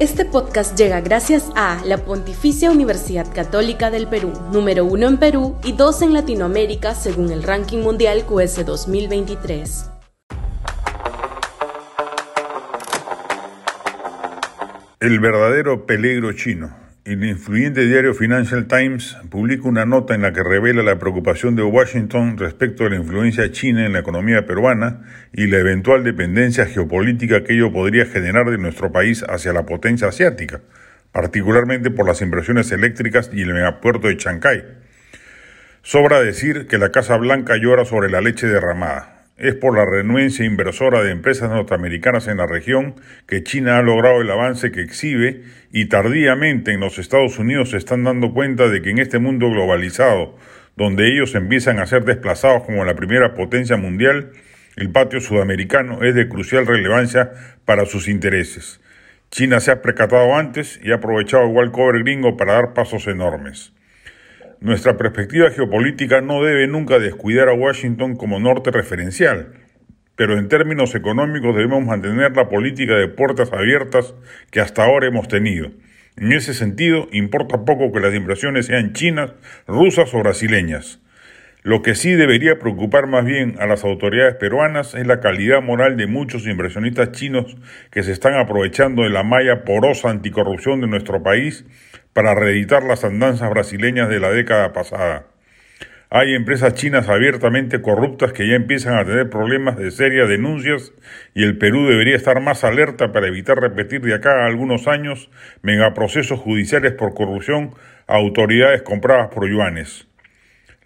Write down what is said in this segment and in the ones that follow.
Este podcast llega gracias a la Pontificia Universidad Católica del Perú, número uno en Perú y dos en Latinoamérica según el ranking mundial QS 2023. El verdadero peligro chino. El influyente diario Financial Times publica una nota en la que revela la preocupación de Washington respecto a la influencia china en la economía peruana y la eventual dependencia geopolítica que ello podría generar de nuestro país hacia la potencia asiática, particularmente por las inversiones eléctricas y el megapuerto de Chancay. Sobra decir que la Casa Blanca llora sobre la leche derramada es por la renuencia inversora de empresas norteamericanas en la región que China ha logrado el avance que exhibe y tardíamente en los Estados Unidos se están dando cuenta de que en este mundo globalizado, donde ellos empiezan a ser desplazados como la primera potencia mundial, el patio sudamericano es de crucial relevancia para sus intereses. China se ha precatado antes y ha aprovechado igual cover gringo para dar pasos enormes. Nuestra perspectiva geopolítica no debe nunca descuidar a Washington como norte referencial, pero en términos económicos debemos mantener la política de puertas abiertas que hasta ahora hemos tenido. En ese sentido, importa poco que las inversiones sean chinas, rusas o brasileñas. Lo que sí debería preocupar más bien a las autoridades peruanas es la calidad moral de muchos inversionistas chinos que se están aprovechando de la malla porosa anticorrupción de nuestro país para reeditar las andanzas brasileñas de la década pasada. Hay empresas chinas abiertamente corruptas que ya empiezan a tener problemas de serias denuncias y el Perú debería estar más alerta para evitar repetir de acá a algunos años megaprocesos judiciales por corrupción a autoridades compradas por yuanes.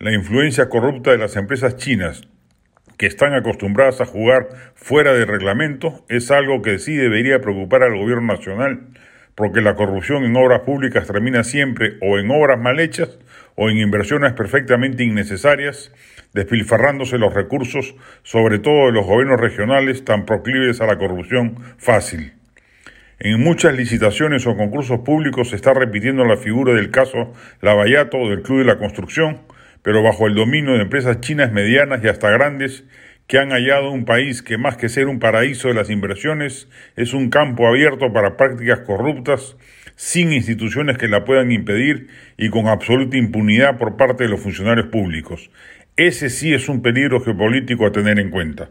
La influencia corrupta de las empresas chinas que están acostumbradas a jugar fuera de reglamento es algo que sí debería preocupar al gobierno nacional porque la corrupción en obras públicas termina siempre o en obras mal hechas o en inversiones perfectamente innecesarias, despilfarrándose los recursos, sobre todo de los gobiernos regionales tan proclives a la corrupción fácil. En muchas licitaciones o concursos públicos se está repitiendo la figura del caso Lavallato o del Club de la Construcción, pero bajo el dominio de empresas chinas medianas y hasta grandes que han hallado un país que más que ser un paraíso de las inversiones, es un campo abierto para prácticas corruptas, sin instituciones que la puedan impedir y con absoluta impunidad por parte de los funcionarios públicos. Ese sí es un peligro geopolítico a tener en cuenta.